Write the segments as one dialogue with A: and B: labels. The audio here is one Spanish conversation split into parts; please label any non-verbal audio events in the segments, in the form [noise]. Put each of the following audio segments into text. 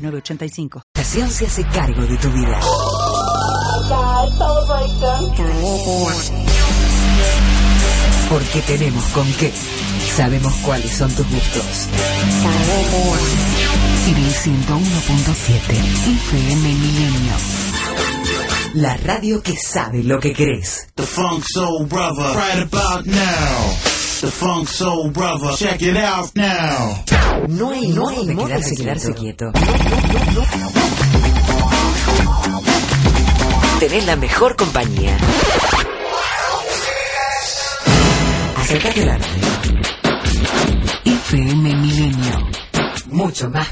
A: 906985.
B: Estación se hace cargo de tu vida. Porque tenemos con qué. Sabemos cuáles son tus gustos. Civil 101.7 FM Milenio. La radio que sabe lo que querés.
C: The Funk Soul Brother, right about now. The Funk Soul Brother, check it out now.
B: No hay, no hay modo de quedarse, quieto. Tenés la mejor compañía. Acércate al arte. FM Milenio. Mucho más,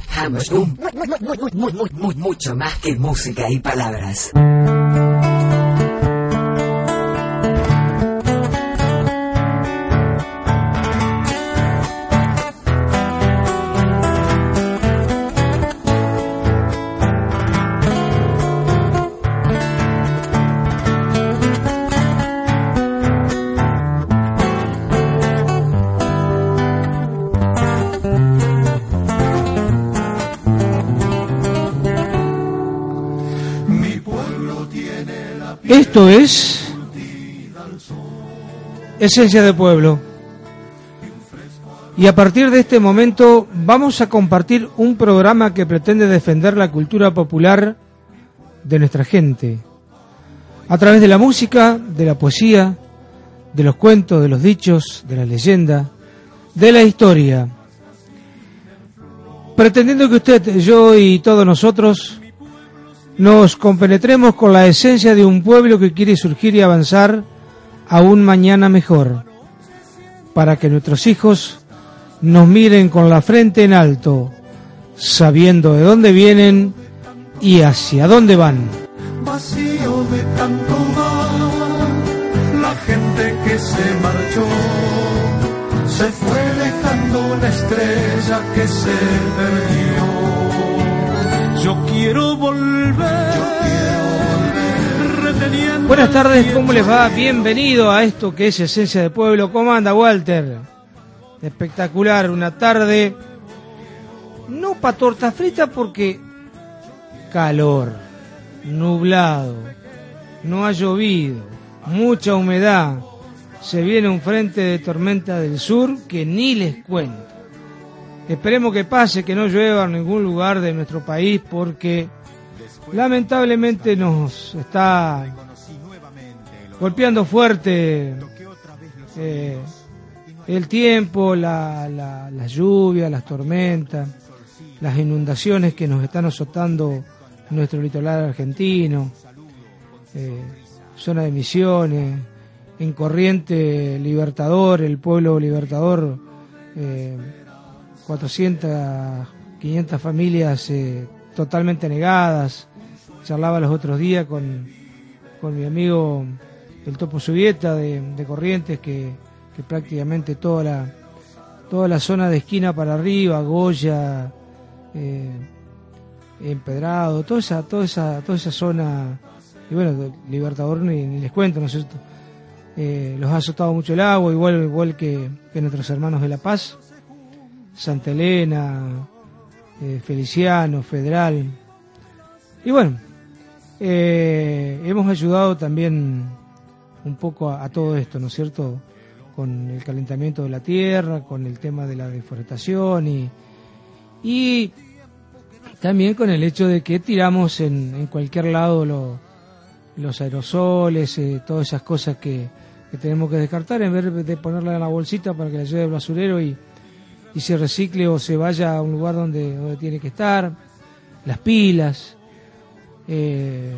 B: muy, mucho más que música y palabras.
D: Esto es Esencia de Pueblo. Y a partir de este momento vamos a compartir un programa que pretende defender la cultura popular de nuestra gente. A través de la música, de la poesía, de los cuentos, de los dichos, de la leyenda, de la historia. Pretendiendo que usted, yo y todos nosotros nos compenetremos con la esencia de un pueblo que quiere surgir y avanzar a un mañana mejor, para que nuestros hijos nos miren con la frente en alto, sabiendo de dónde vienen y hacia dónde van.
E: Vacío de tanto la gente que se marchó se fue dejando una estrella que se perdió.
D: Buenas tardes, ¿cómo les va? Bienvenido a esto que es Esencia de Pueblo. ¿Cómo anda, Walter? Espectacular, una tarde. No para torta frita porque calor, nublado, no ha llovido, mucha humedad. Se viene un frente de tormenta del sur que ni les cuento. Esperemos que pase, que no llueva en ningún lugar de nuestro país porque lamentablemente nos está golpeando fuerte eh, el tiempo, la, la, la lluvia, las tormentas, las inundaciones que nos están azotando nuestro litoral argentino, eh, zona de misiones, en corriente Libertador, el pueblo Libertador. Eh, 400, 500 familias eh, totalmente negadas. Charlaba los otros días con, con mi amigo el Topo Subieta de, Corrientes, que, prácticamente toda la, toda la zona de esquina para arriba, Goya, eh, Empedrado, toda esa, toda esa, toda esa zona, y bueno, Libertador ni, ni les cuento, ¿no es cierto? Eh, los ha azotado mucho el agua, igual, igual que, que nuestros hermanos de La Paz. Santa Elena, eh, Feliciano, Federal. Y bueno, eh, hemos ayudado también un poco a, todo esto, ¿no es cierto? Con el calentamiento de la tierra, con el tema de la deforestación y, y también con el hecho de que tiramos en, en cualquier lado lo, los aerosoles, eh, todas esas cosas que, que, tenemos que descartar en vez de ponerla en la bolsita para que la lleve el basurero y, y se recicle o se vaya a un lugar donde, donde tiene que estar, las pilas, eh,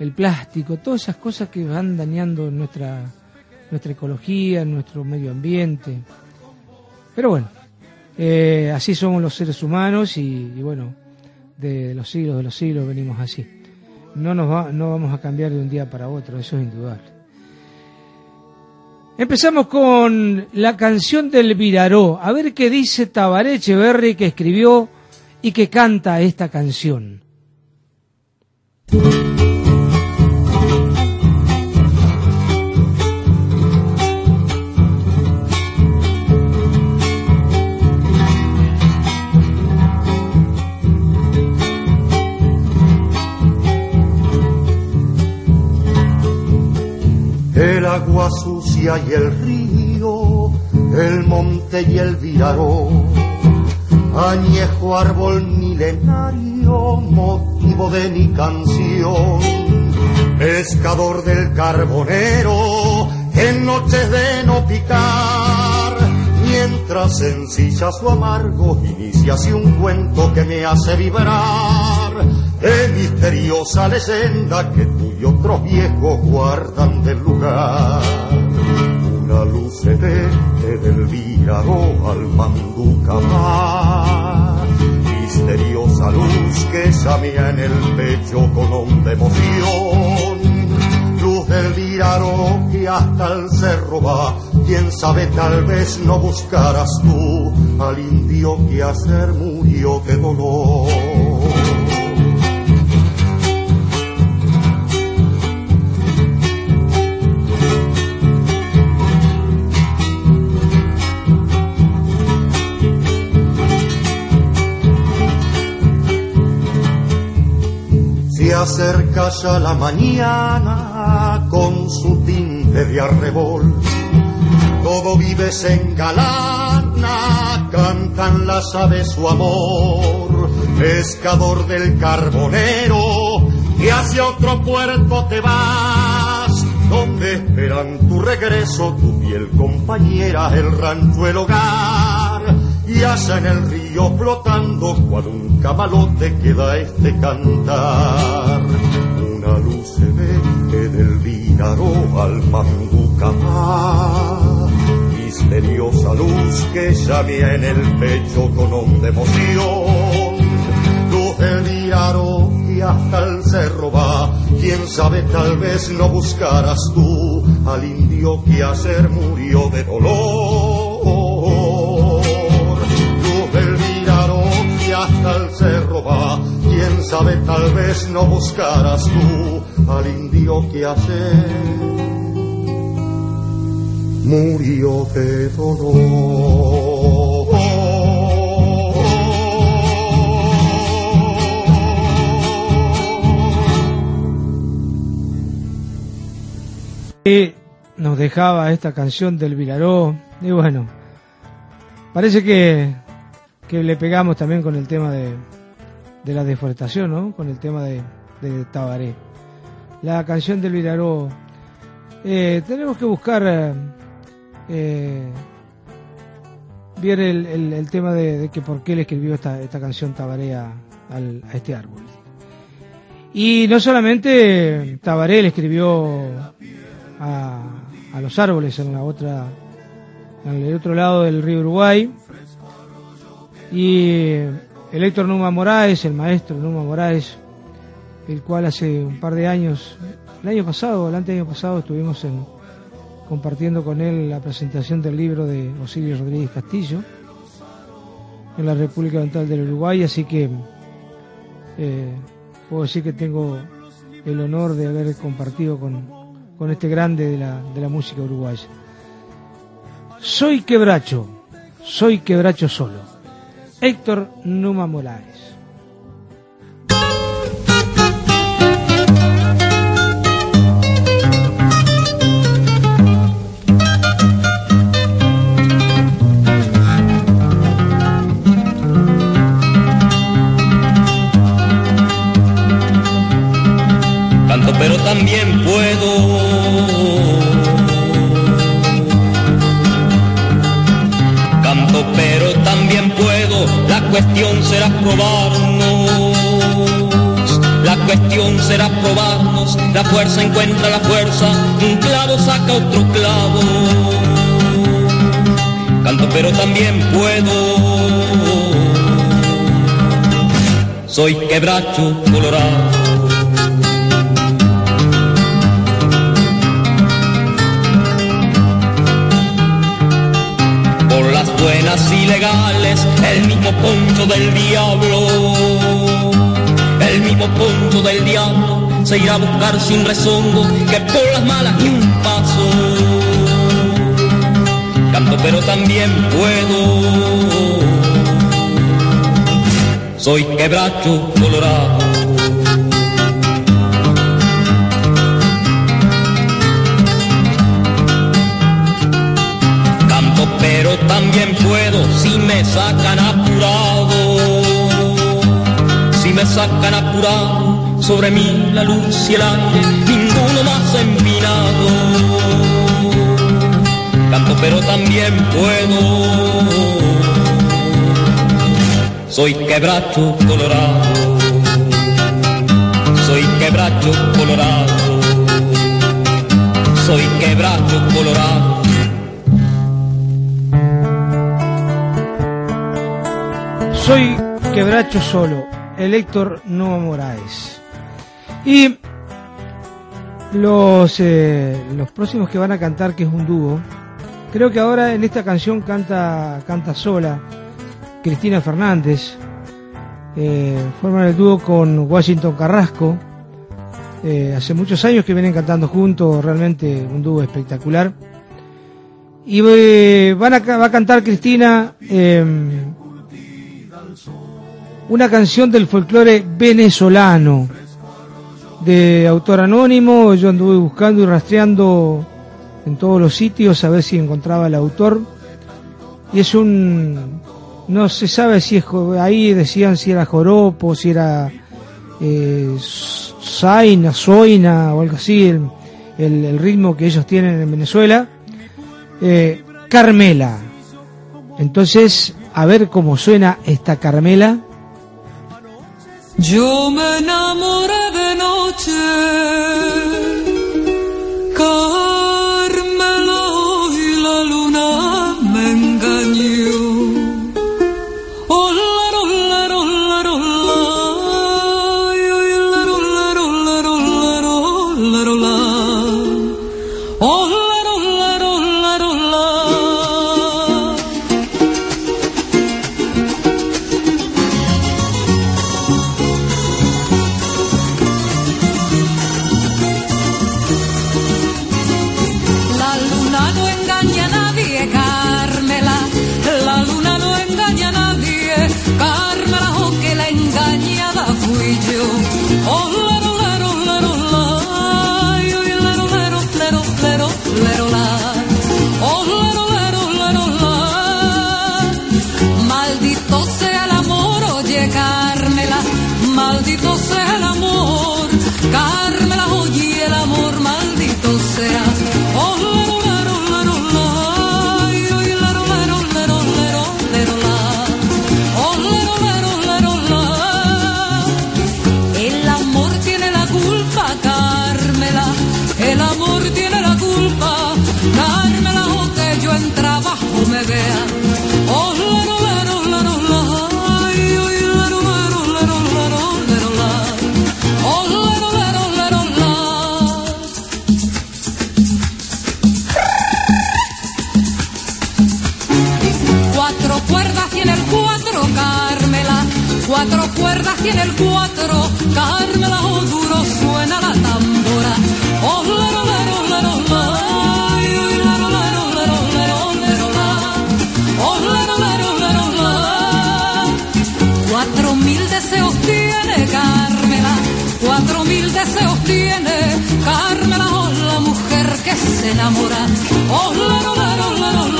D: el plástico, todas esas cosas que van dañando nuestra, nuestra ecología, nuestro medio ambiente. Pero bueno, eh, así somos los seres humanos y, y, bueno, de los siglos de los siglos venimos así. No, nos va, no vamos a cambiar de un día para otro, eso es indudable. Empezamos con la canción del Viraró. A ver qué dice Tabaré Echeverry que escribió y que canta esta canción.
E: Agua sucia y el río, el monte y el viraró, añejo árbol milenario, motivo de mi canción, pescador del carbonero, en noches de no picar, mientras sencilla su amargo inicia así un cuento que me hace vibrar, de misteriosa leyenda que tú y otros viejos guardan del lugar. Una luz ve del Víraro al Manducamar, misteriosa luz que llamea en el pecho con honda emoción. Luz del Víraro que hasta el cerro va, quién sabe tal vez no buscarás tú al indio que ayer murió de dolor. Acerca ya la mañana con su tinte de arrebol. Todo vive se engalana, cantan las aves su amor. Pescador del carbonero, que hacia otro puerto te vas, donde esperan tu regreso, tu piel compañera, el rancho, el hogar. Y allá en el río flotando, cual un camalote queda este cantar. Una luz se ve que del Víraro al Manducamar. Misteriosa luz que llamea en el pecho con honda emoción. Luz del Víraro que hasta el cerro va. Quién sabe, tal vez no buscarás tú al indio que ayer murió de dolor. Quién sabe, tal vez no buscarás tú al indio que ayer murió de
D: Y nos dejaba esta canción del Vilaró. Y bueno, parece que, que le pegamos también con el tema de, de la deforestación, ¿no? Con el tema de, de Tabaré. La canción del Vilaró. Eh, tenemos que buscar eh, eh, ver el, el- tema de, que por qué le escribió esta, esta canción Tabaré a, a este árbol. Y no solamente Tabaré le escribió a, a los árboles en la otra en el otro lado del río Uruguay y el Héctor Numa Moraes, el maestro Numa Moraes, el cual hace un par de años, el año pasado, el anteaño pasado estuvimos en, compartiendo con él la presentación del libro de Osirio Rodríguez Castillo en la República Oriental del Uruguay, así que eh, puedo decir que tengo el honor de haber compartido con, con este grande de la, de la música uruguaya. Soy quebracho, soy quebracho solo. Héctor Numa Molares.
F: Canto pero también puedo. Cuestión será probarnos. La cuestión será probarnos. La fuerza encuentra la fuerza. Un clavo saca otro clavo. Canto pero también puedo. soy quebracho colorado. Buenas y legales, el mismo poncho del diablo, el mismo poncho del diablo se irá a buscar sin rezongo que por las malas ni un paso. Canto pero también puedo soy quebracho colorado. También puedo si me sacan apurado, si me sacan apurado, sobre mí la luz y el aire, ninguno más empinado. Canto pero también puedo soy quebracho colorado, soy quebracho colorado, soy quebracho colorado.
D: Soy quebracho solo, el Héctor Moraes. Y los, eh, los próximos que van a cantar, que es un dúo, creo que ahora en esta canción canta, canta sola Cristina Fernández. Eh, forman el dúo con Washington Carrasco. Eh, hace muchos años que vienen cantando juntos, realmente un dúo espectacular. Y van va a cantar Cristina una canción del folclore venezolano de autor anónimo. Yo anduve buscando y rastreando en todos los sitios a ver si encontraba el autor. Y es un, no se sabe si es, ahí decían si era joropo, si era eh, zaina, zoina o algo así, el, el, ritmo que ellos tienen en Venezuela. Eh, Carmela. Entonces, a ver cómo suena esta Carmela.
G: Yo me enamoré
H: tiene el cuatro, Carmela o duro suena la tambora. Oh, lero, lero, lero, lero, lero, lero, lero, lero. Oh, lero, lero, lero. Cuatro mil deseos tiene Carmela, cuatro mil deseos tiene Carmela, oh, la mujer que se enamora. Oh, lero, lero, lero,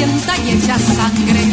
H: y echa sangre.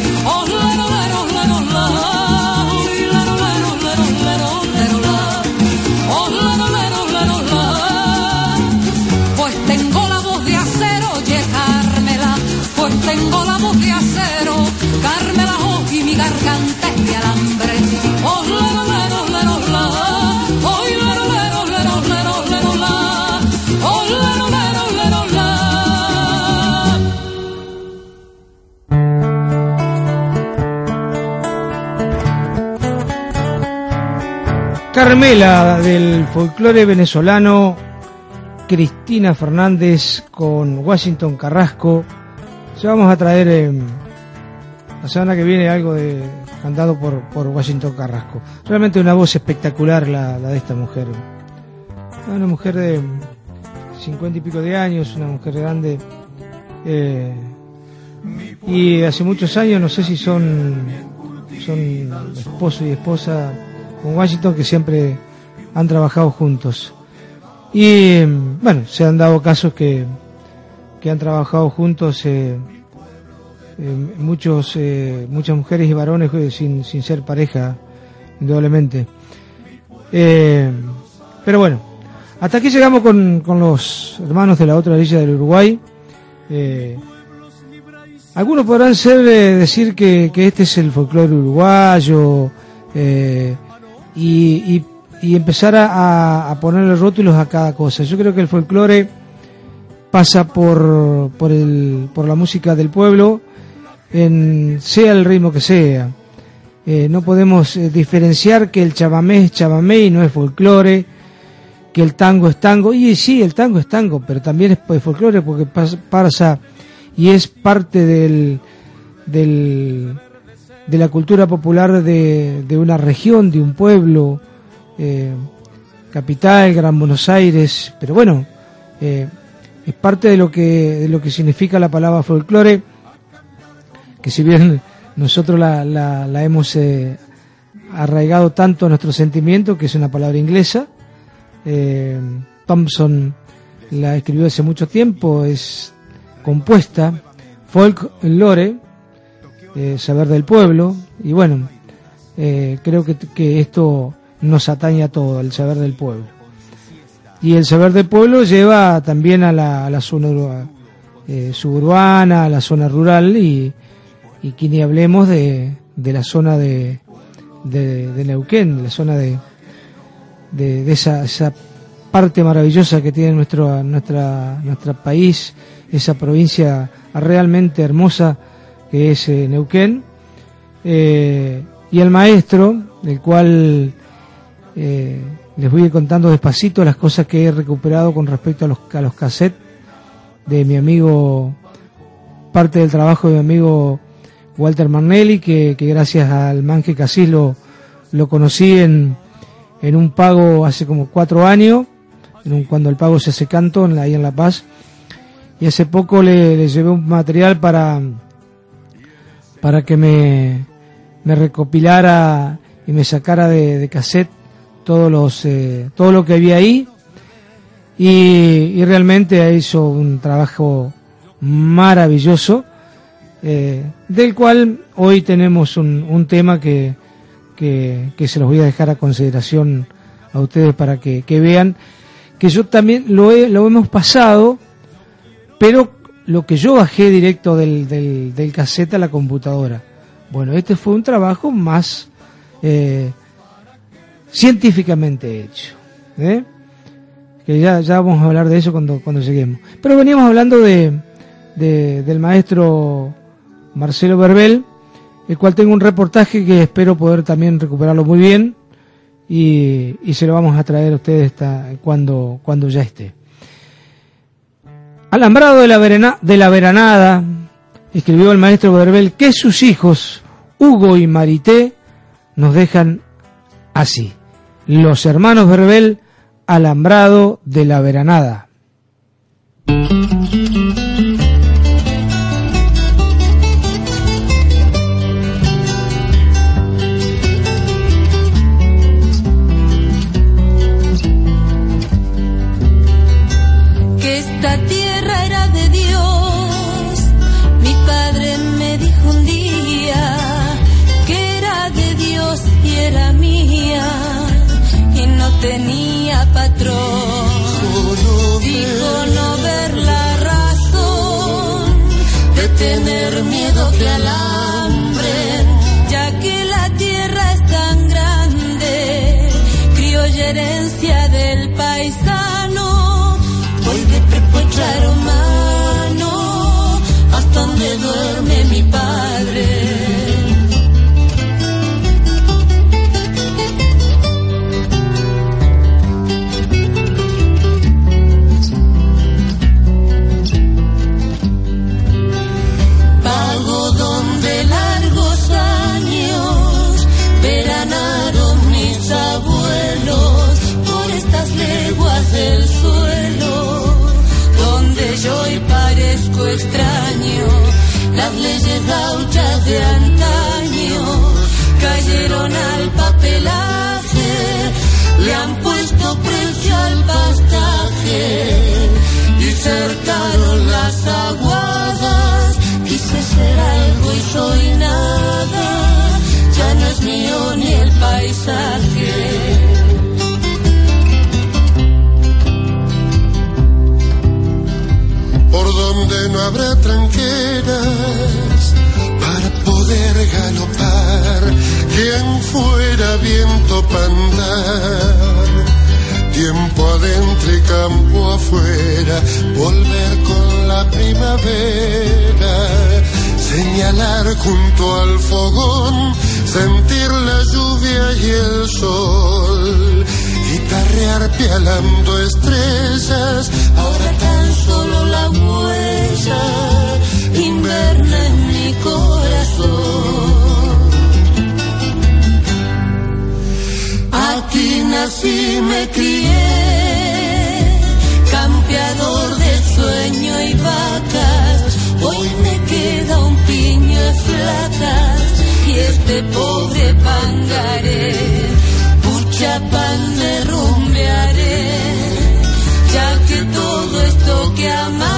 H: Carmela
D: del folclore venezolano, Cristina Fernández con Washington Carrasco. Ya vamos a traer eh, la semana que viene algo de cantado por, por Washington Carrasco. Realmente una voz espectacular la, de esta mujer. Una mujer de cincuenta y pico de años, una mujer grande. eh, y hace muchos años, no sé si son, son esposo y esposa con Washington, que siempre han trabajado juntos. Y bueno, se han dado casos que, que han trabajado juntos eh, eh, muchos, eh, muchas mujeres y varones sin, sin ser pareja, indudablemente. Pero bueno, hasta aquí llegamos con, con los hermanos de la otra orilla del Uruguay. Algunos podrán ser decir que, que este es el folclore uruguayo y, y- y empezar a, a- ponerle rótulos a cada cosa. Yo creo que el folclore pasa por, por, el, por la música del pueblo, en, sea el ritmo que sea. Eh, no podemos eh, diferenciar que el chamamé es chamamé y no es folclore, que el tango es tango. Y sí, el tango es tango, pero también es folclore porque pas- pasa y es parte del, del, de la cultura popular de, de una región, de un pueblo, eh, capital, Gran Buenos Aires, pero bueno, eh, es parte de lo que de lo que significa la palabra folclore, que si bien nosotros la, la, la hemos eh, arraigado tanto a nuestro sentimiento, que es una palabra inglesa, eh, Thompson la escribió hace mucho tiempo, es compuesta, folklore, eh, saber del pueblo, y bueno, eh, creo que, que esto nos atañe a todo, el saber del pueblo. Y el saber del pueblo lleva también a la, a la zona eh, suburbana, a la zona rural y, y ni hablemos de, de la zona de, de, de Neuquén, la zona de, de, de esa, esa parte maravillosa que tiene nuestro nuestra nuestro país, esa provincia realmente hermosa que es eh, Neuquén, Eh, y el maestro, del cual eh, les voy a ir contando despacito las cosas que he recuperado con respecto a los, a los cassettes de mi amigo, parte del trabajo de mi amigo Walter Marnelli, que, que gracias al Manje Casís lo, conocí en, en un pago hace como cuatro años, cuando el pago se hace canto en la- ahí en La Paz. Y hace poco le, le llevé un material para, para que me, me recopilara y me sacara de, cassette todos los, eh, todo lo que había ahí. Y, y realmente hizo un trabajo maravilloso, eh, del cual hoy tenemos un, un tema que, que, que se los voy a dejar a consideración a ustedes para que, que vean que yo también lo, he, lo hemos pasado, pero lo que yo bajé directo del, del, del cassette a la computadora. Bueno, este fue un trabajo más eh, científicamente hecho. ¿eh? Que ya, ya vamos a hablar de eso cuando, cuando lleguemos. Pero veníamos hablando de, de- del maestro Marcelo Verbel, el cual tengo un reportaje que espero poder también recuperarlo muy bien y, y se lo vamos a traer a ustedes cuando, cuando ya esté. Alambrado de la, veranada, escribió el maestro Verbel que sus hijos, Hugo y Marité, nos dejan así. Los hermanos Verbel, alambrado de la veranada.
H: Las leyes gauchas de antaño cayeron al papelaje, le han puesto precio al pastaje y cercaron las aguadas. Quise ser algo y soy nada, ya no es mío ni el paisaje.
I: por donde no habrá tranqueras para poder galopar, quien fuera viento pandar, tiempo adentro y campo afuera, volver con la primavera, señalar junto al fogón, sentir la lluvia y el sol. Guitarrear pialando estrellas, ahora tan solo la huella nací, me crié, campeador de sueño y vacas, hoy me queda un piño de flacas y este pobre pangaré. Pan de rumbearé, ya que todo esto que amaba,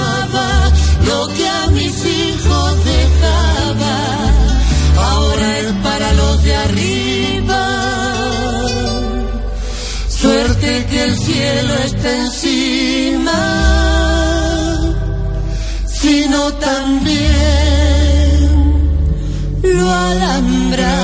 I: cielo está encima, sino también lo alambra.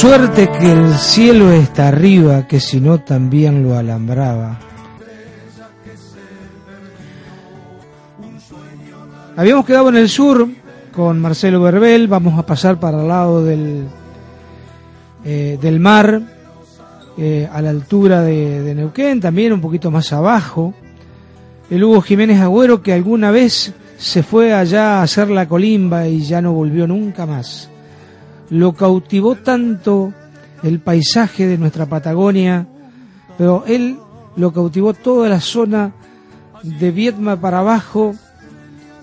D: Suerte que el cielo está arriba, que si no también lo alambraba. Habíamos quedado en el sur con Marcelo Berbel, vamos a pasar para el lado del, eh, del mar, eh, a la altura de, de Neuquén, también un poquito más abajo. El Hugo Jiménez Agüero que alguna vez se fue allá a hacer la colimba y ya no volvió nunca más lo cautivó tanto el paisaje de nuestra Patagonia, pero él lo cautivó toda la zona de Vietma para abajo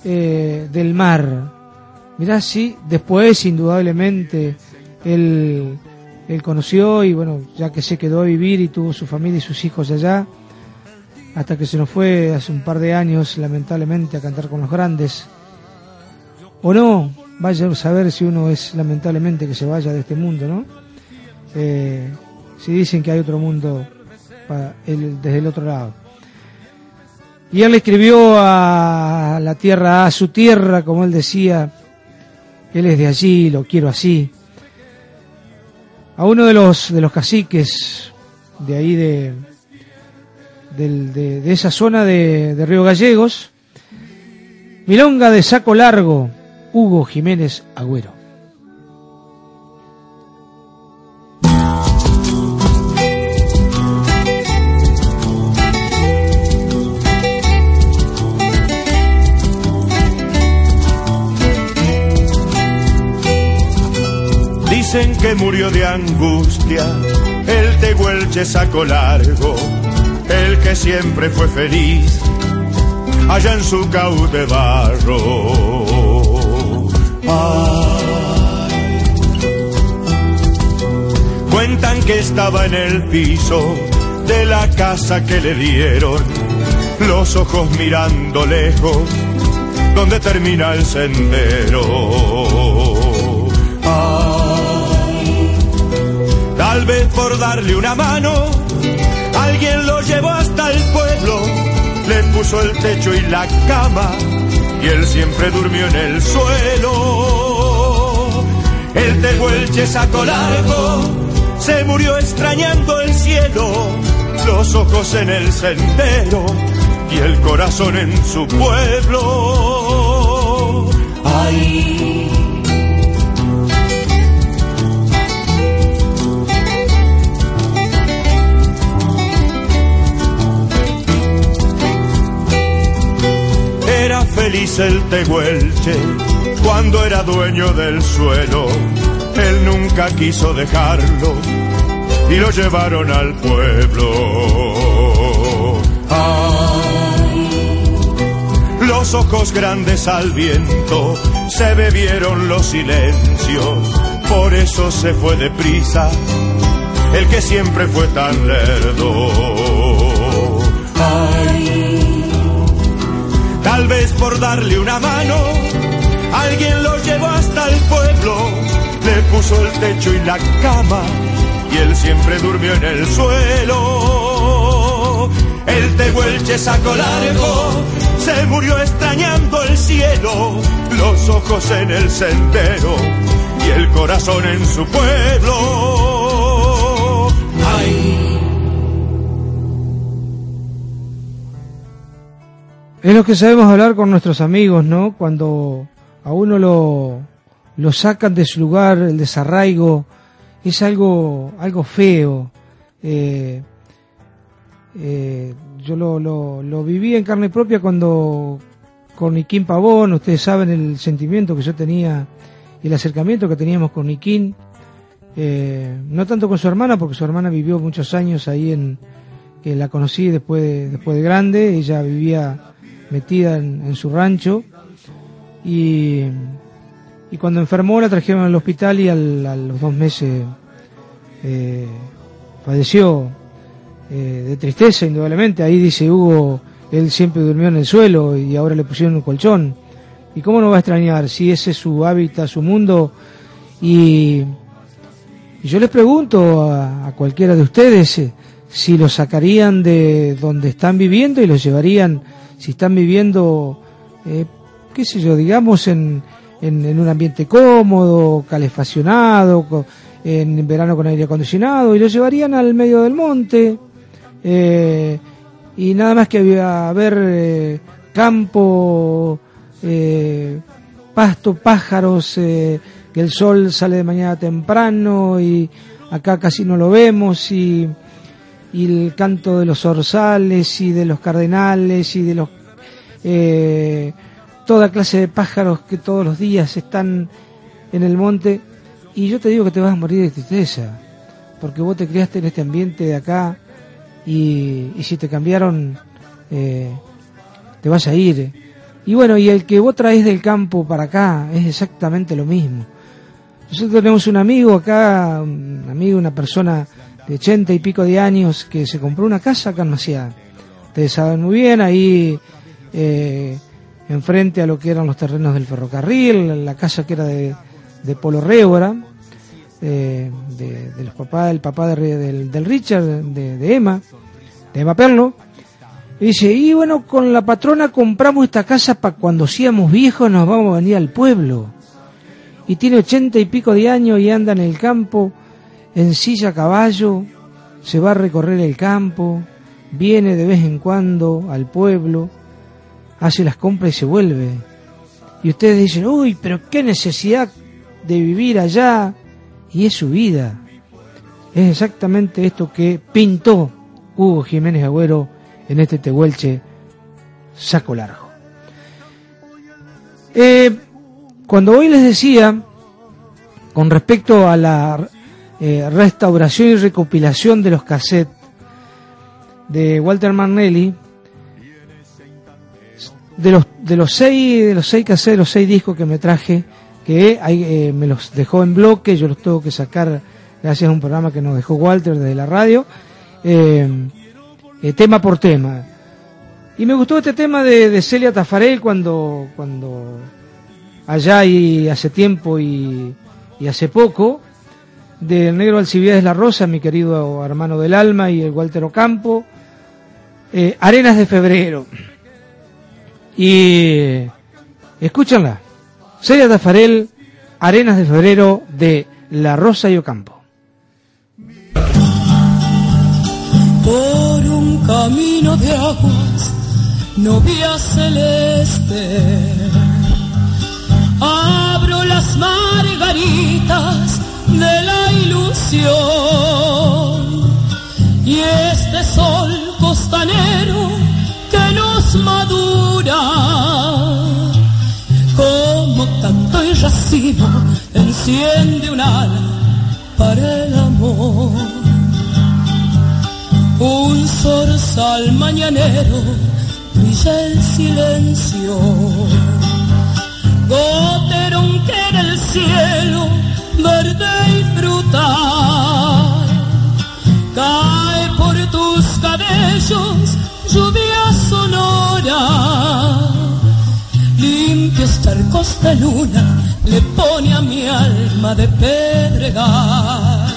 D: eh, del mar. Mirá, sí, después indudablemente él, él conoció y bueno, ya que se quedó a vivir y tuvo su familia y sus hijos allá, hasta que se nos fue hace un par de años lamentablemente a cantar con los grandes. ¿O no? vaya a saber si uno es lamentablemente que se vaya de este mundo, ¿no? Eh, si dicen que hay otro mundo desde el otro lado. Y él escribió a la tierra, a su tierra, como él decía, él es de allí, lo quiero así. A uno de los, de los caciques de ahí de, de, esa zona de, de Río Gallegos, Milonga de saco largo, Hugo Jiménez Agüero.
J: Que murió de angustia el tehuelche saco largo, el que siempre fue feliz allá en su caude barro. Cuentan que estaba en el piso de la casa que le dieron, los ojos mirando lejos, donde termina el sendero. Tal vez por darle una mano, alguien lo llevó hasta el pueblo, le puso el techo y la cama y él siempre durmió en el suelo. El tehuelche sacó largo, se murió extrañando el cielo, los ojos en el sendero y el corazón en su pueblo. Ay. Feliz el tehuelche cuando era dueño del suelo él nunca quiso dejarlo y lo llevaron al pueblo. los ojos grandes al viento se bebieron los silencios, por eso se fue deprisa el que siempre fue tan lerdo. Tal vez por darle una mano, alguien lo llevó hasta el pueblo, le puso el techo y la cama y él siempre durmió en el suelo. El tehuelche sacó largo, se murió extrañando el cielo, los ojos en el sendero y el corazón en su pueblo.
D: Es lo que sabemos hablar con nuestros amigos, ¿no? Cuando a uno lo, lo sacan de su lugar, el desarraigo, es algo, algo feo. Eh, eh, yo lo, lo, viví en carne propia cuando con Niquín Pavón, ustedes saben el sentimiento que yo tenía y el acercamiento que teníamos con Niquín, eh, no tanto con su hermana, porque su hermana vivió muchos años ahí en, que la conocí después de, después de grande, ella vivía metida en, su rancho y, y, cuando enfermó la trajeron al hospital y al, a los dos meses eh, falleció eh, de tristeza, indudablemente. Ahí dice Hugo, él siempre durmió en el suelo y ahora le pusieron un colchón. ¿Y cómo no va a extrañar si ese es su hábitat, su mundo? Y, yo les pregunto a, cualquiera de ustedes eh, si lo sacarían de donde están viviendo y los llevarían, si están viviendo, eh, qué sé yo, digamos, en, en, un ambiente cómodo, calefaccionado, en verano con aire acondicionado, y los llevarían al medio del monte, eh, y nada más que había ver eh, campo, eh, pasto, pájaros, que el sol sale de mañana temprano y acá casi no lo vemos y, y el canto de los orzales y de los cardenales y de los toda clase de pájaros que todos los días están en el monte y yo te digo que te vas a morir de tristeza porque vos te criaste en este ambiente de acá y, si te cambiaron, eh, te vas a ir. Y bueno, y el que vos traes del campo para acá es exactamente lo mismo. Nosotros tenemos un amigo acá, un amigo, una persona de ochenta y pico de años que se compró una casa acá en Maciá. Ustedes saben muy bien, ahí eh, enfrente a lo que eran los terrenos del ferrocarril, la casa que era de, de Polo Révora, de, los papás, el papá de, del, Richard, de, Emma, de Emma Perlo. Y dice, y bueno, con la patrona compramos esta casa para cuando seamos viejos nos vamos a venir al pueblo. Y tiene ochenta y pico de años y anda en el campo, en silla a caballo, se va a recorrer el campo, viene de vez en cuando al pueblo, hace las compras y se vuelve. Y ustedes dicen, uy, pero qué necesidad de vivir allá, y es su vida. Es exactamente esto que pintó Hugo Jiménez Agüero en este Tehuelche saco largo. Eh, cuando hoy les decía, con respecto a la eh, restauración y recopilación de los cassettes de Walter Marnelli, de los, de los seis, de los seis cassettes, los seis discos que me traje, que eh, me los dejó en bloque, yo los tengo que sacar gracias a un programa que nos dejó Walter desde la radio, eh, eh, tema por tema. Y me gustó este tema de, Celia Tafarel cuando, cuando allá y hace tiempo y, hace poco, del negro Alcibiades La Rosa, mi querido hermano del alma, y el Walter Ocampo, Arenas de Febrero. Y escúchanla. Celia Tafarel, Arenas de Febrero de La Rosa y Ocampo.
K: Por un camino de aguas, novia celeste, abro las margaritas de la ilusión y este sol costanero que nos madura como tanto y racimo en enciende un ala para el amor. Un zorzal mañanero brilla el silencio. Goterón que en el cielo, verde y frutal, cae por tus cabellos lluvia sonora. Limpios charcos de luna le pone a mi alma de pedregal.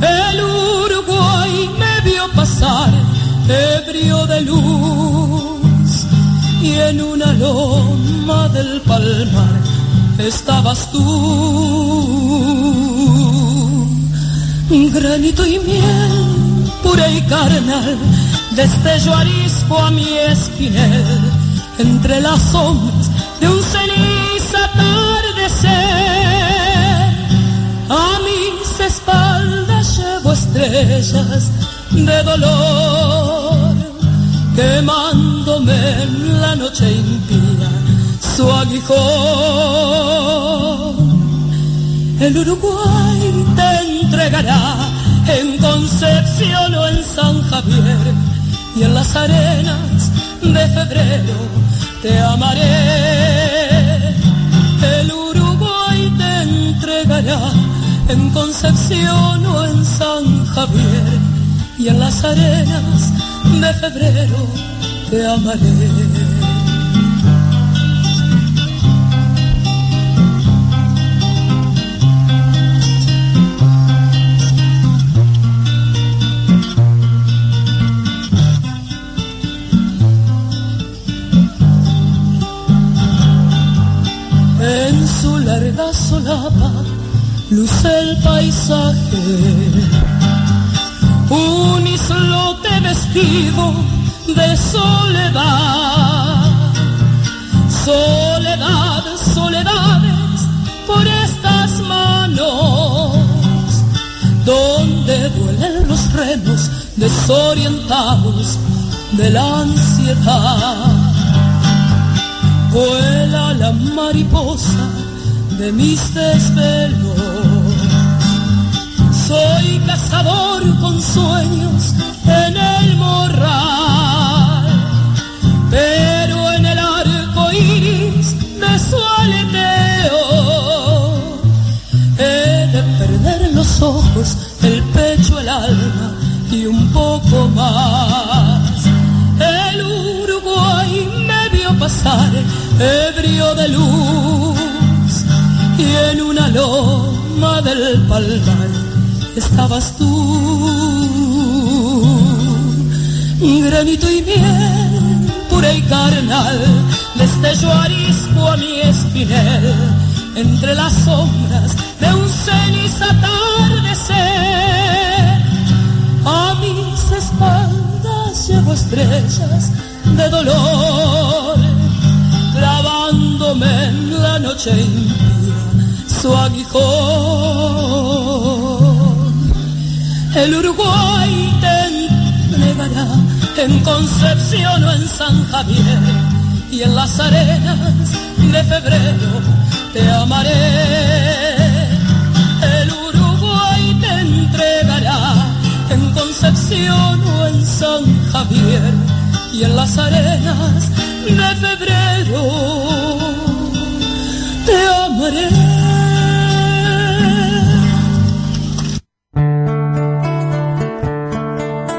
K: El Uruguay me vio pasar ebrio de luz y en una loma del palmar estabas tú. Granito y miel, pura y carnal, destello arisco a mi espinel entre las sombras de un ceniz atardecer. A mis espaldas llevo estrellas de dolor, quemándome en la noche impía su aguijón. El Uruguay te entregará en Concepción o en San Javier y en las arenas de febrero te amaré. El Uruguay te entregará en Concepción o en San Javier y en las arenas de febrero te amaré. En su larga solapa luce el paisaje. Un islote vestido de soledad. Soledad, soledades por estas manos. Donde duelen los remos desorientados de la ansiedad vuela la mariposa de mis desvelos. Soy cazador con sueños en el morral, pero en el arco iris de su aleteo he de perder los ojos, el pecho, el alma y un poco más. El pasar ebrio de luz y en una loma del palmar estabas tú. Granito y miel pura y carnal destello arisco a mi espinel. Entre las sombras de un ceniz atardecer a mis espaldas llevo estrellas de dolor clavándome en la noche impía su aguijón. El Uruguay te entregará en Concepción o en San Javier y en las arenas de febrero te amaré. El Uruguay te entregará en Concepción o en San Javier y en las arenas de febrero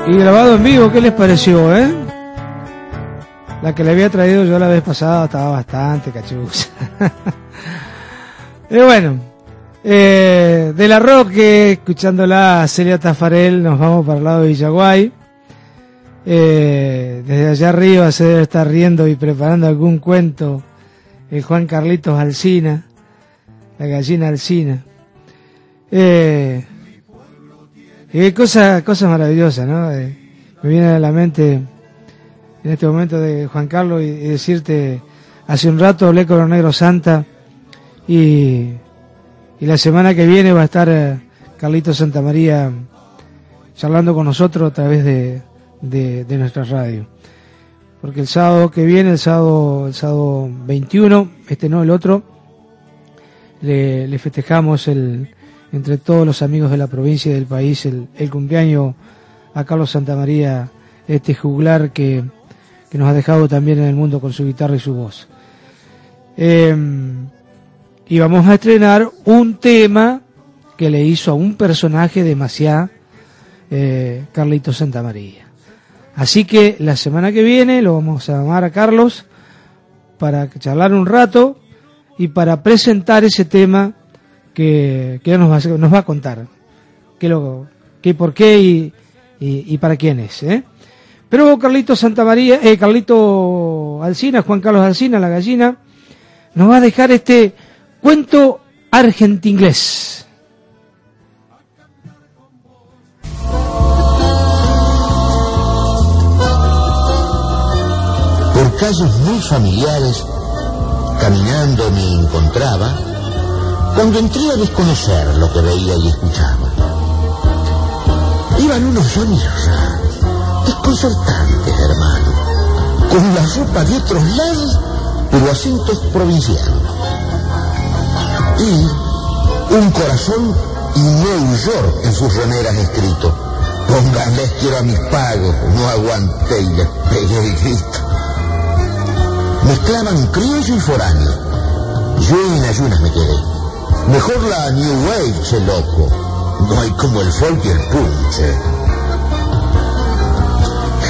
D: Y grabado en vivo, ¿qué les pareció, eh? La que le había traído yo la vez pasada estaba bastante cachuza. [laughs] y bueno, eh, de la Roque, escuchándola Celia Tafarel, nos vamos para el lado de Villaguay. Eh, desde allá arriba se debe estar riendo y preparando algún cuento el Juan Carlitos Alcina, la gallina Alcina. Eh, y cosa, cosa maravillosa, ¿no? Eh, me viene a la mente en este momento de Juan Carlos y, decirte, hace un rato hablé con el Negro Santa y, y la semana que viene va a estar eh, Carlitos Santa María charlando con nosotros a través de, de nuestra radio. Porque el sábado que viene, el sábado, el sábado 21, este no, el otro, le, festejamos el, entre todos los amigos de la provincia y del país el, cumpleaños a Carlos Santamaría, este juglar que, que, nos ha dejado también en el mundo con su guitarra y su voz. Em, y vamos a estrenar un tema que le hizo a un personaje demasiado, eh, Carlito Santamaría. Así que la semana que viene lo vamos a llamar a Carlos para charlar un rato y para presentar ese tema que, que nos, va, nos va a contar. Qué, lo, por qué y, y, para quién es. ¿eh? Pero Carlito Santa María, eh, Carlito Alcina, Juan Carlos Alcina, la gallina, nos va a dejar este cuento argentinglés.
L: Casos muy familiares, Caminando me encontraba cuando entré a desconocer lo que veía y escuchaba. Iban unos sonidos desconcertantes, hermano, con la ropa de otros lados, pero acentos provincianos. Y un corazón y New York en sus remeras escrito. Pónganles quiero a mis pagos, no aguanté y les pegué el grito mezclaban criollo y foráneo. Yo en ayunas me quedé. Mejor la New Wave, che loco. No hay como el folk y el punche.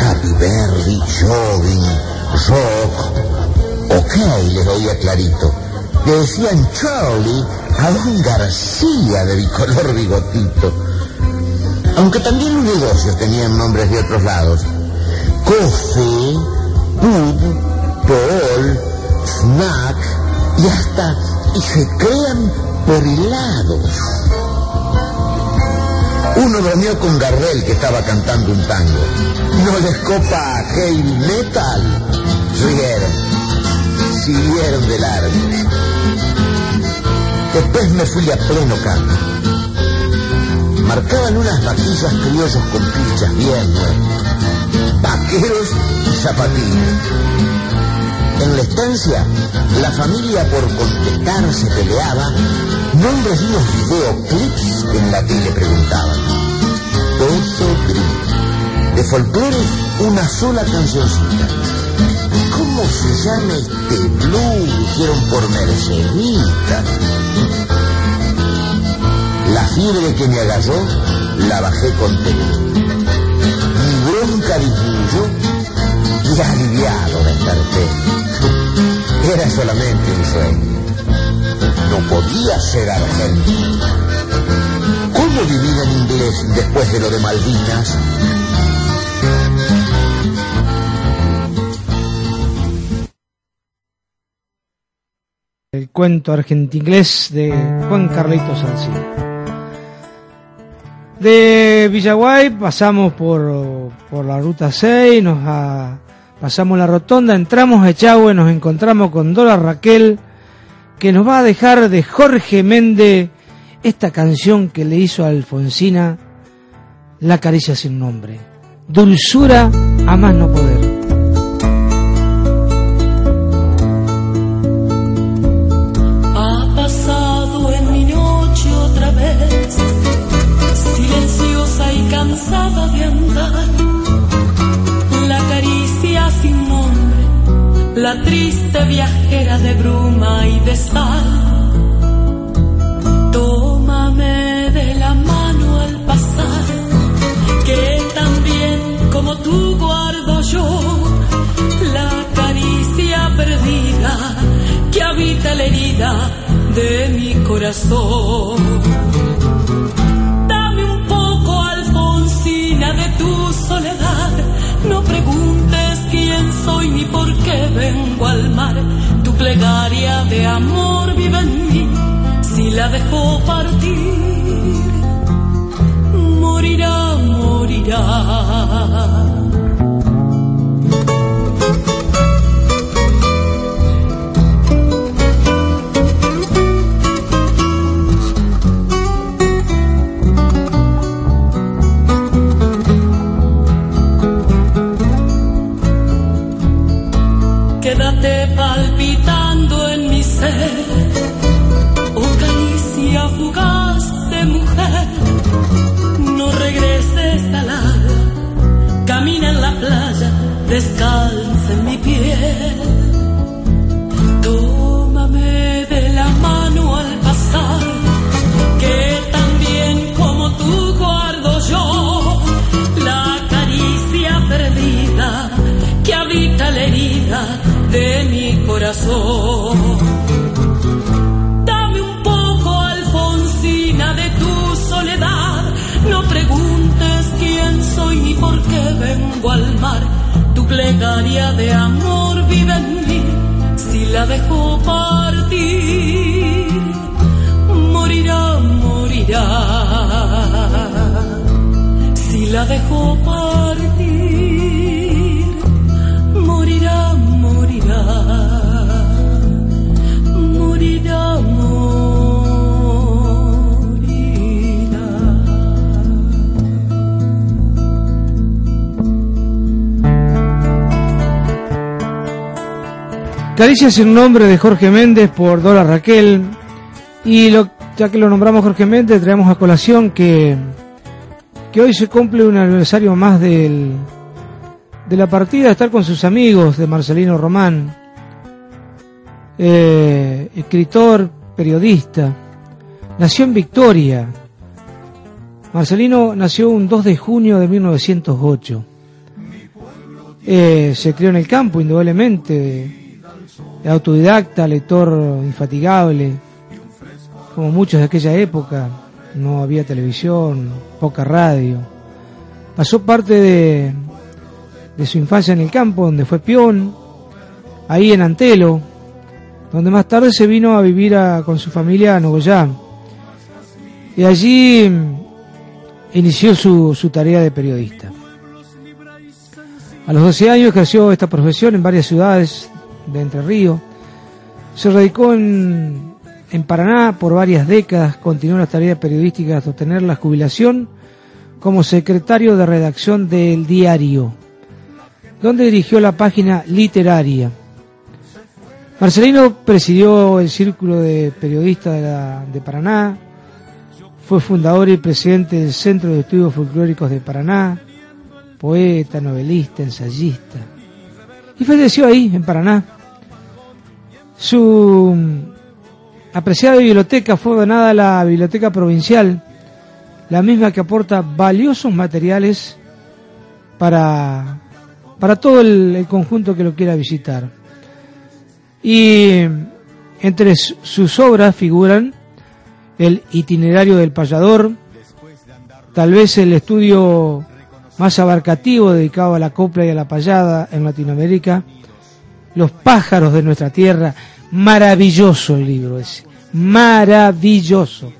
L: Happy Berry, jogging, rock. Ok, les oía clarito. Le decían Charlie a Don García de bicolor bigotito. Aunque también los negocios tenían nombres de otros lados. Coffee, Pub, Paul, Snack y hasta y se crean por. Uno dormió con Gardel que estaba cantando un tango. No les copa heavy metal. Rieron. Siguieron de largo. Después me fui a pleno canto. Marcaban unas vaquillas criollos con pinchas bien nuevas. Vaqueros y zapatillas. En la estancia, la familia por contestar se peleaba, nombres de unos videoclips en la que le preguntaban. Todo gris. De folclore, una sola cancioncita. ¿Cómo se llama este blues? Dijeron por Mercedita. La fiebre que me agarró, la bajé contento. Mi bronca disminuyó y aliviado desperté era solamente un sueño. No podía ser argentino. ¿Cómo vivir en inglés después de lo de Malvinas?
D: El cuento argentinglés de Juan Carlitos Alcina. De Villaguay pasamos por, por la ruta 6, nos a Pasamos la rotonda, entramos a Echagüe, nos encontramos con Dora Raquel, que nos va a dejar de Jorge Méndez esta canción que le hizo a Alfonsina, La caricia sin nombre. Dulzura a más no poder.
M: Triste viajera de bruma y de sal. Tómame de la mano al pasar, que también como tú guardo yo la caricia perdida que habita la herida de mi corazón. De amor vive en mí. Si la dejo partir, morirá, morirá. Descansa en mi piel. Tómame de la mano al pasar, que también como tú guardo yo la caricia perdida que habita la herida de mi corazón. vengo al mar, tu plegaria de amor vive en mí, si la dejo partir, morirá, morirá, si la dejo partir,
D: Caricia es el nombre de Jorge Méndez por Dora Raquel. Y ya que lo nombramos Jorge Méndez, traemos a colación que, que hoy se cumple un aniversario más del, de la partida de estar con sus amigos de Marcelino Román, eh, escritor, periodista. Nació en Victoria. Marcelino nació un 2 de junio de 1908. Eh, se crió en el campo, indudablemente, autodidacta, lector infatigable, como muchos de aquella época, no había televisión, poca radio. Pasó parte de, de su infancia en el campo, donde fue peón, ahí en Antelo, donde más tarde se vino a vivir con su familia a Nogoyá. Y allí inició su, su tarea de periodista. A los 12 años ejerció esta profesión en varias ciudades de Entre Ríos. Se radicó en, en Paraná por varias décadas, continuó las tareas periodísticas hasta obtener la jubilación como secretario de redacción del diario, donde dirigió la página literaria. Marcelino presidió el Círculo de Periodistas de, de Paraná, fue fundador y presidente del Centro de Estudios Folclóricos de Paraná, poeta, novelista, ensayista. Y falleció ahí, en Paraná, su apreciada biblioteca fue donada a la Biblioteca Provincial, la misma que aporta valiosos materiales para, para todo el, conjunto que lo quiera visitar. Y entre sus obras figuran el itinerario del payador, tal vez el estudio más abarcativo dedicado a la copla y a la payada en Latinoamérica, los pájaros de nuestra tierra. Maravilloso el libro ese. Maravilloso.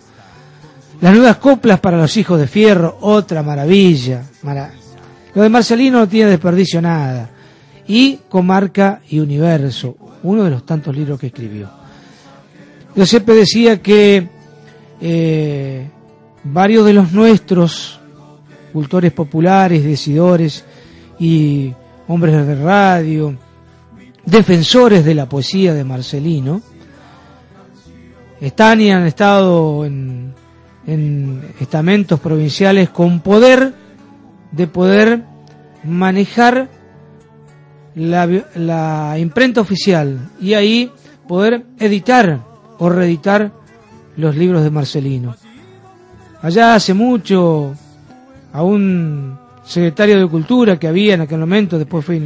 D: Las nuevas coplas para los hijos de fierro, otra maravilla. Lo de Marcelino no tiene desperdicio nada. Y Comarca y Universo, uno de los tantos libros que escribió. Yo siempre decía que eh, varios de los nuestros, cultores populares, decidores y hombres de radio, defensores de la poesía de Marcelino, están y han estado en, estamentos provinciales con poder de poder manejar la, la, imprenta oficial y ahí poder editar o reeditar los libros de Marcelino. Allá hace mucho a un secretario de Cultura que había en aquel momento, después fue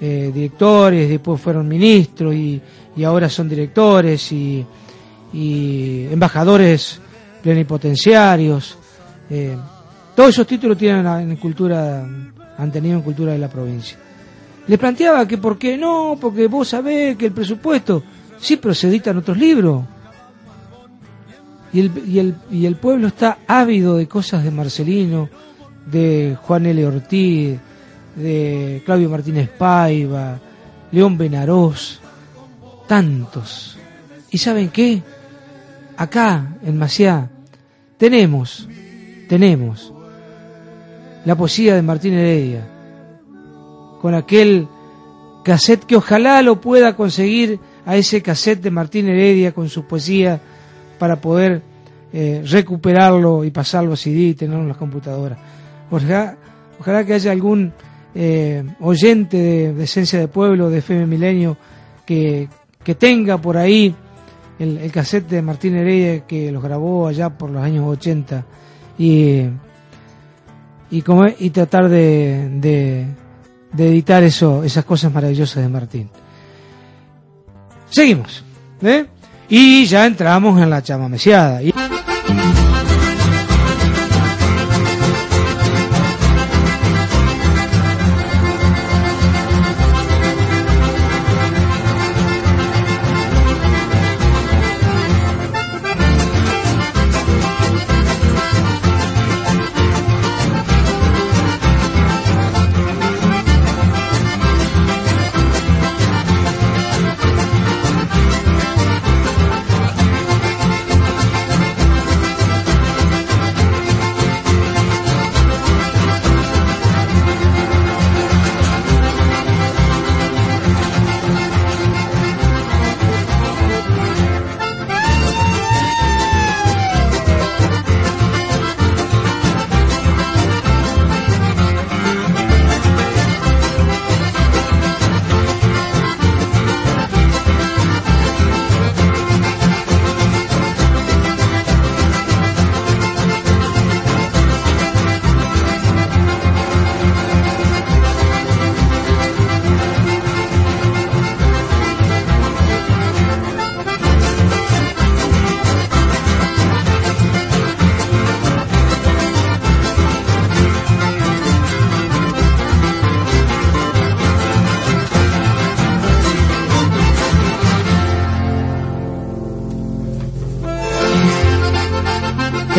D: eh, directores, después fueron ministros y, ahora son directores y, embajadores plenipotenciarios. Eh, todos esos títulos tienen en cultura, han tenido en cultura de la provincia. Les planteaba que por qué no, porque vos sabés que el presupuesto, sí, pero se otros libros. Y el, y el, y el pueblo está ávido de cosas de Marcelino, de Juan L. Ortiz, de Claudio Martínez Paiva, León Benarós, tantos. ¿Y saben qué? Acá, en Maciá, tenemos, tenemos la poesía de Martín Heredia, con aquel cassette que ojalá lo pueda conseguir a ese cassette de Martín Heredia con su poesía para poder eh, recuperarlo y pasarlo a CD y tenerlo en las computadoras. Ojalá, ojalá que haya algún eh, oyente de, Esencia de Pueblo, de FM Milenio, que, que tenga por ahí el, el, cassette de Martín Heredia que los grabó allá por los años 80 y, y, como, y tratar de, de, editar eso, esas cosas maravillosas de Martín. Seguimos. ¿eh? Y ya entramos en la chamameciada. Y...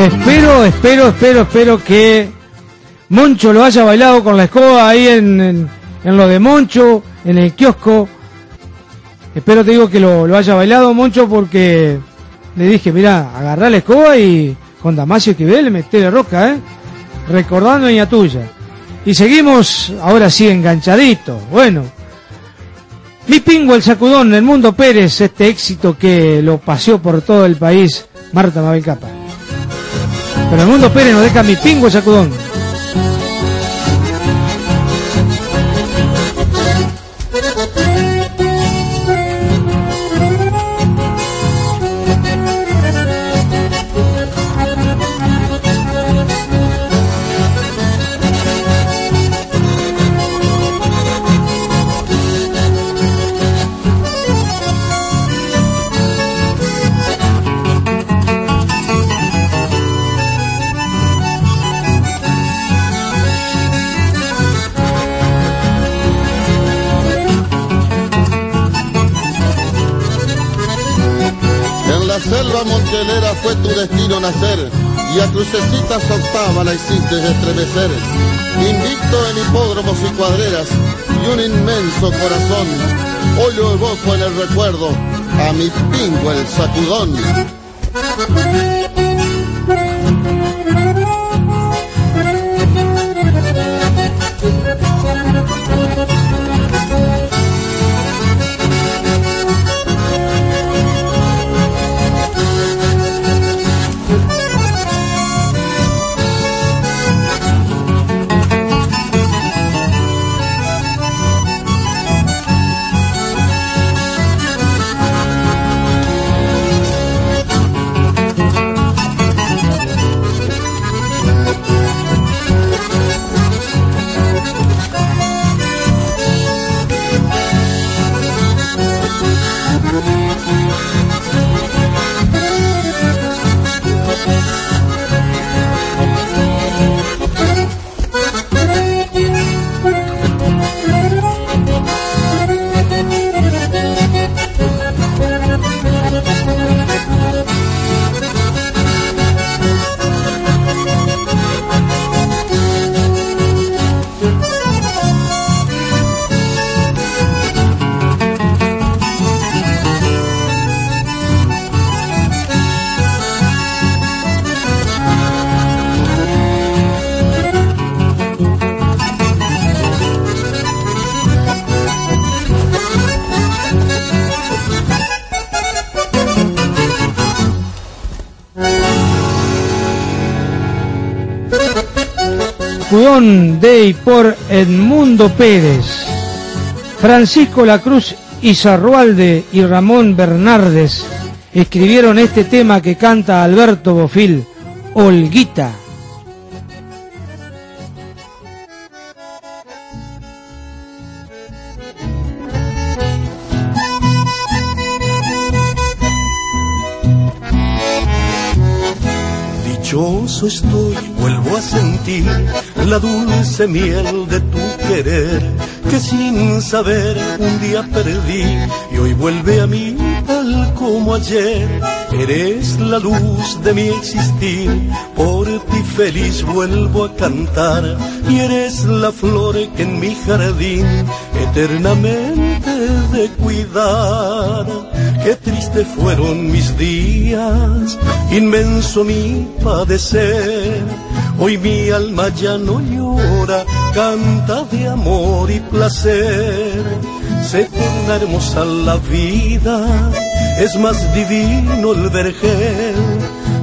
D: Espero, espero, espero, espero que Moncho lo haya bailado con la escoba ahí en, en, lo de Moncho, en el kiosco. Espero te digo que lo, lo haya bailado Moncho porque le dije, mira, agarrá la escoba y con Damasio que ve le meté la roca, ¿eh? Recordando a tuya. Y seguimos ahora sí enganchadito. Bueno, mi pingo el sacudón, el mundo Pérez, este éxito que lo paseó por todo el país, Marta Mabel Capa. Pero el mundo Pérez nos deja mi pingo sacudón.
N: Y a crucecitas octava la hiciste estremecer. Invicto en hipódromos y cuadreras y un inmenso corazón, hoy lo evoco en el recuerdo a mi pingo el sacudón.
D: Edmundo Pérez, Francisco La Cruz Izarrualde y Ramón Bernardes escribieron este tema que canta Alberto Bofil, Olguita.
O: Dichoso estoy, la dulce miel de tu querer, que sin saber un día perdí y hoy vuelve a mí tal como ayer. Eres la luz de mi existir, por ti feliz vuelvo a cantar y eres la flor que en mi jardín eternamente de cuidar. Qué triste fueron mis días, inmenso mi padecer. Hoy mi alma ya no llora, canta de amor y placer. Se torna hermosa la vida, es más divino el vergel.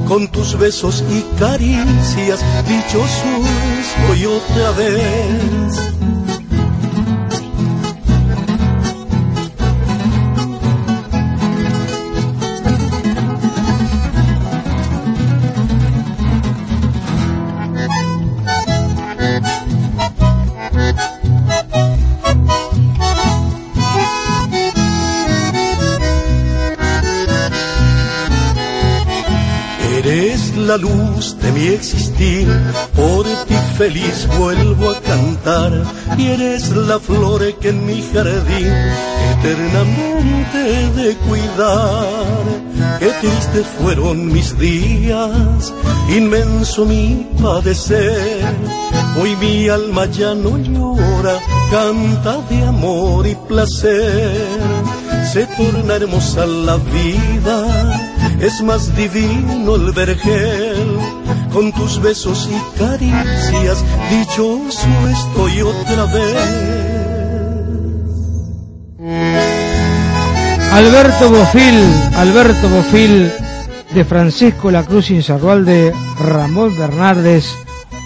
O: Con tus besos y caricias, dichoso estoy otra vez. La luz de mi existir, por ti feliz vuelvo a cantar y eres la flor que en mi jardín eternamente de cuidar. Qué tristes fueron mis días, inmenso mi padecer. Hoy mi alma ya no llora, canta de amor y placer. Se torna hermosa la vida es más divino el vergel. Con tus besos y caricias, dichoso estoy otra vez.
D: Alberto Bofil, Alberto Bofil de Francisco La Cruz de Ramón Bernardes,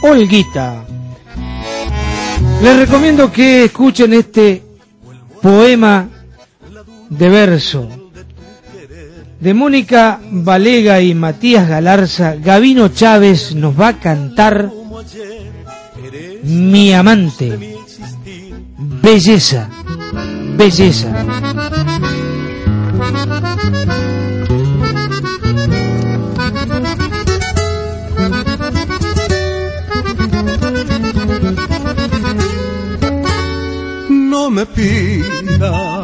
D: Olguita. Les recomiendo que escuchen este poema de verso de Mónica Valega y Matías Galarza, Gavino Chávez nos va a cantar Mi amante, belleza, belleza.
O: No me pidas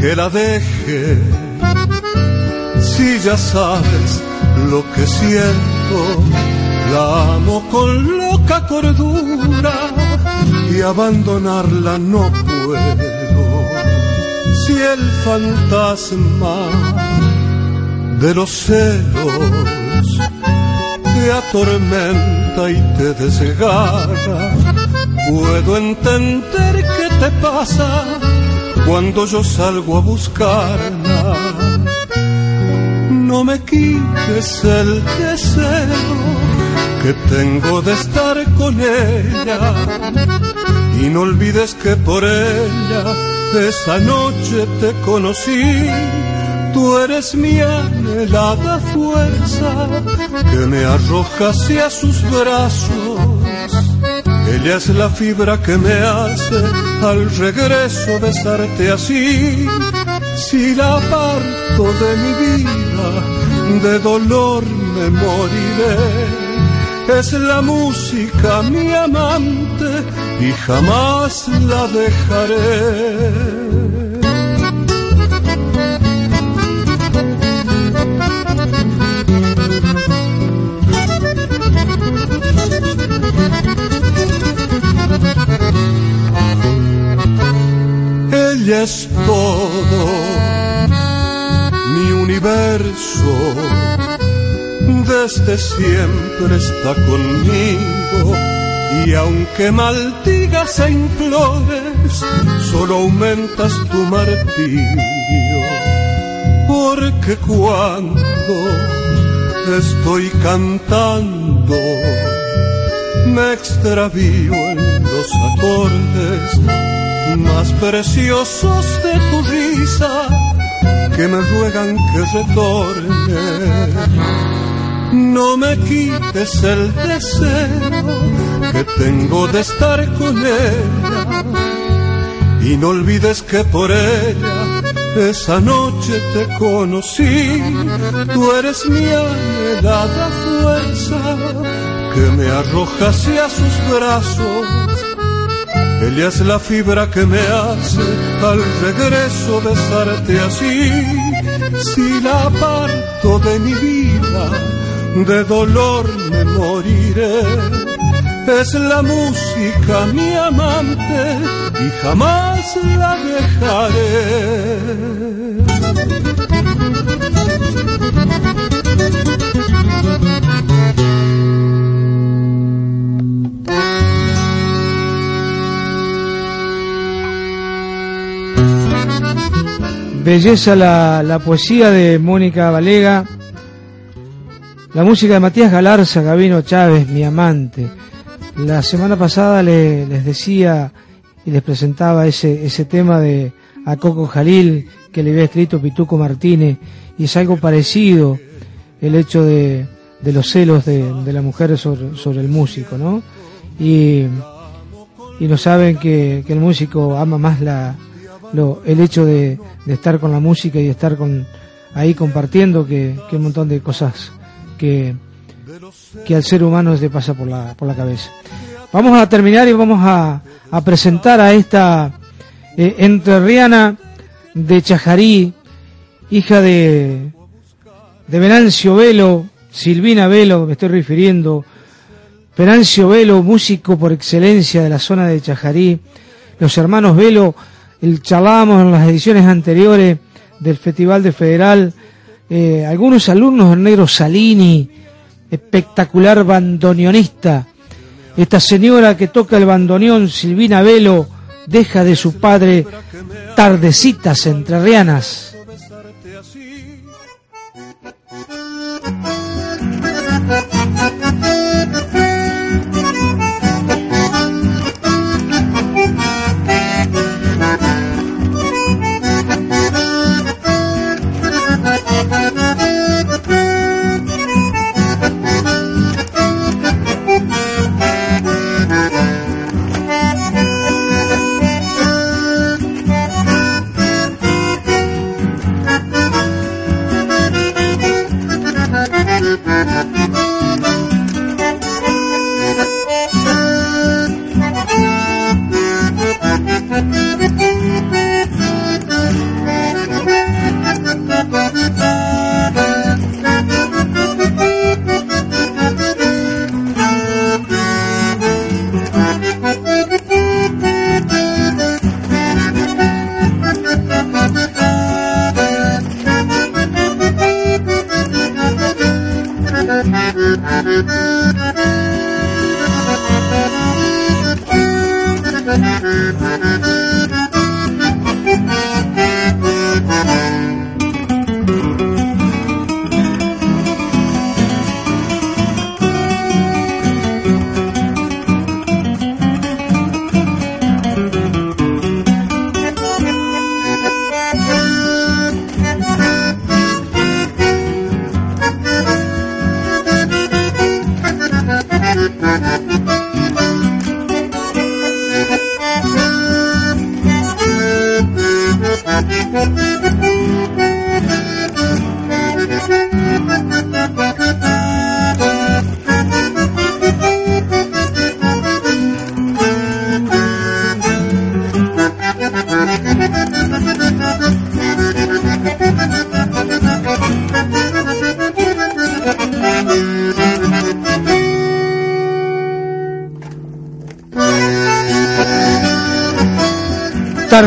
O: que la deje si ya sabes lo que siento, la amo con loca cordura y abandonarla no puedo. Si el fantasma de los celos te atormenta y te desgarra, puedo entender qué te pasa cuando yo salgo a buscarla no me quites el deseo que tengo de estar con ella. Y no olvides que por ella esa noche te conocí. Tú eres mi anhelada fuerza que me arroja hacia sus brazos. Ella es la fibra que me hace al regreso besarte así. Si la aparto de mi vida, de dolor me moriré. Es la música mi amante y jamás la dejaré. Ella es todo universo, desde siempre está conmigo. Y aunque maldigas e implores, solo aumentas tu martirio. Porque cuando estoy cantando, me extravío en los acordes más preciosos de tu risa que me ruegan que retorne. No me quites el deseo que tengo de estar con ella y no olvides que por ella esa noche te conocí. Tú eres mi anhelada fuerza que me arroja hacia sus brazos. Ella es la fibra que me hace al regreso besarte así. Si la aparto de mi vida, de dolor me moriré. Es la música mi amante y jamás la dejaré.
D: Belleza la, la poesía de Mónica Valega, la música de Matías Galarza, Gabino Chávez, mi amante. La semana pasada le- les decía y les presentaba ese, ese tema de a Coco Jalil que le había escrito Pituco Martínez y es algo parecido el hecho de, de los celos de, de la mujer sobre, sobre el músico, ¿no? Y, y no saben que, que el músico ama más la, lo, el hecho de, de estar con la música y estar con ahí compartiendo que, que un montón de cosas que, que al ser humano le pasa por la, por la cabeza. Vamos a terminar y vamos a, a presentar a esta eh, entrerriana de Chajarí, hija de, de Venancio Velo, Silvina Velo, me estoy refiriendo, Venancio Velo, músico por excelencia de la zona de Chajarí, los hermanos Velo, el charlábamos en las ediciones anteriores del Festival de Federal, eh, algunos alumnos del negro Salini, espectacular bandoneonista, esta señora que toca el bandoneón, Silvina Velo, deja de su padre tardecitas entrerrianas.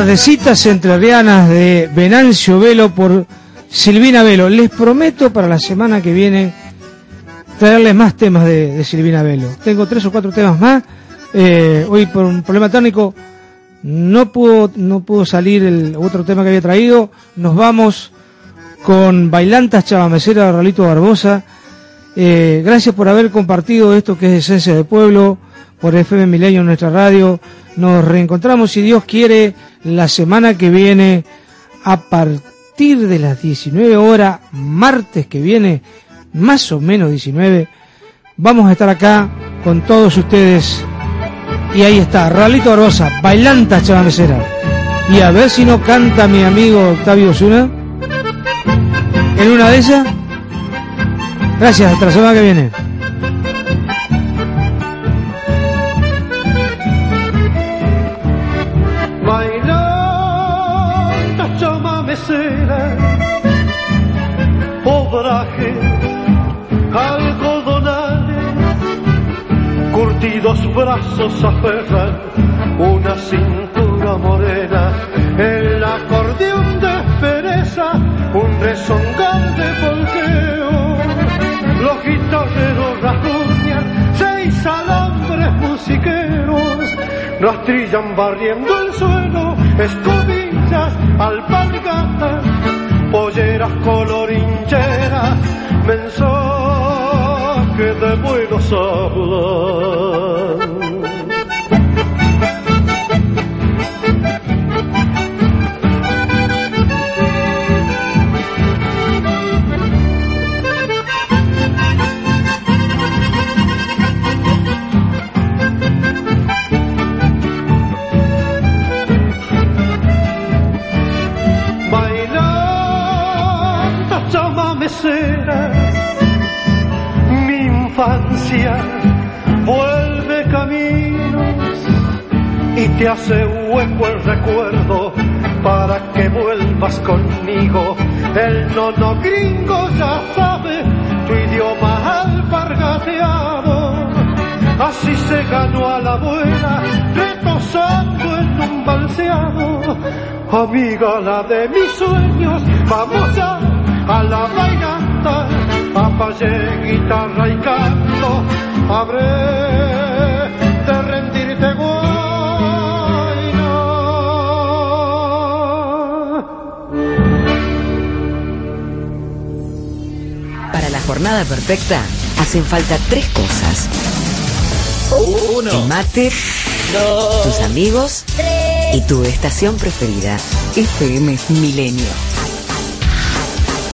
D: Tardecitas entrerrianas de Venancio Velo por Silvina Velo. Les prometo para la semana que viene traerles más temas de, de Silvina Velo. Tengo tres o cuatro temas más. Eh, hoy por un problema técnico no pudo, no pudo salir el otro tema que había traído. Nos vamos con Bailantas Chavamecera de Rolito Barbosa. Eh, gracias por haber compartido esto que es Esencia del Pueblo, por FM Milenio, nuestra radio. Nos reencontramos, si Dios quiere, la semana que viene a partir de las 19 horas, martes que viene, más o menos 19, vamos a estar acá con todos ustedes. Y ahí está, Ralito Barbosa, bailanta chavamesera. Y a ver si no canta mi amigo Octavio Osuna en una de ellas. Gracias, hasta la semana que viene.
P: Curtidos brazos aferran una cintura morena, el acordeón de pereza, un rezongar de volteo, los guitarreros rasguñan, seis alambres musiqueros, rastrillan barriendo el suelo, escobillas, alpargatas, polleras colorincheras, mensaje de buenos hablar. Vuelve caminos y te hace hueco el recuerdo para que vuelvas conmigo. El nono gringo ya sabe tu idioma alpargateado. Así se ganó a la buena, retosando en un balseado. Amiga, la de mis sueños, vamos a la bailanta. Apagué guitarra y canto, habré de rendirte
B: Para la jornada perfecta hacen falta tres cosas.
Q: Uno.
B: El mate,
Q: Dos.
B: tus amigos y tu estación preferida, FM Milenio.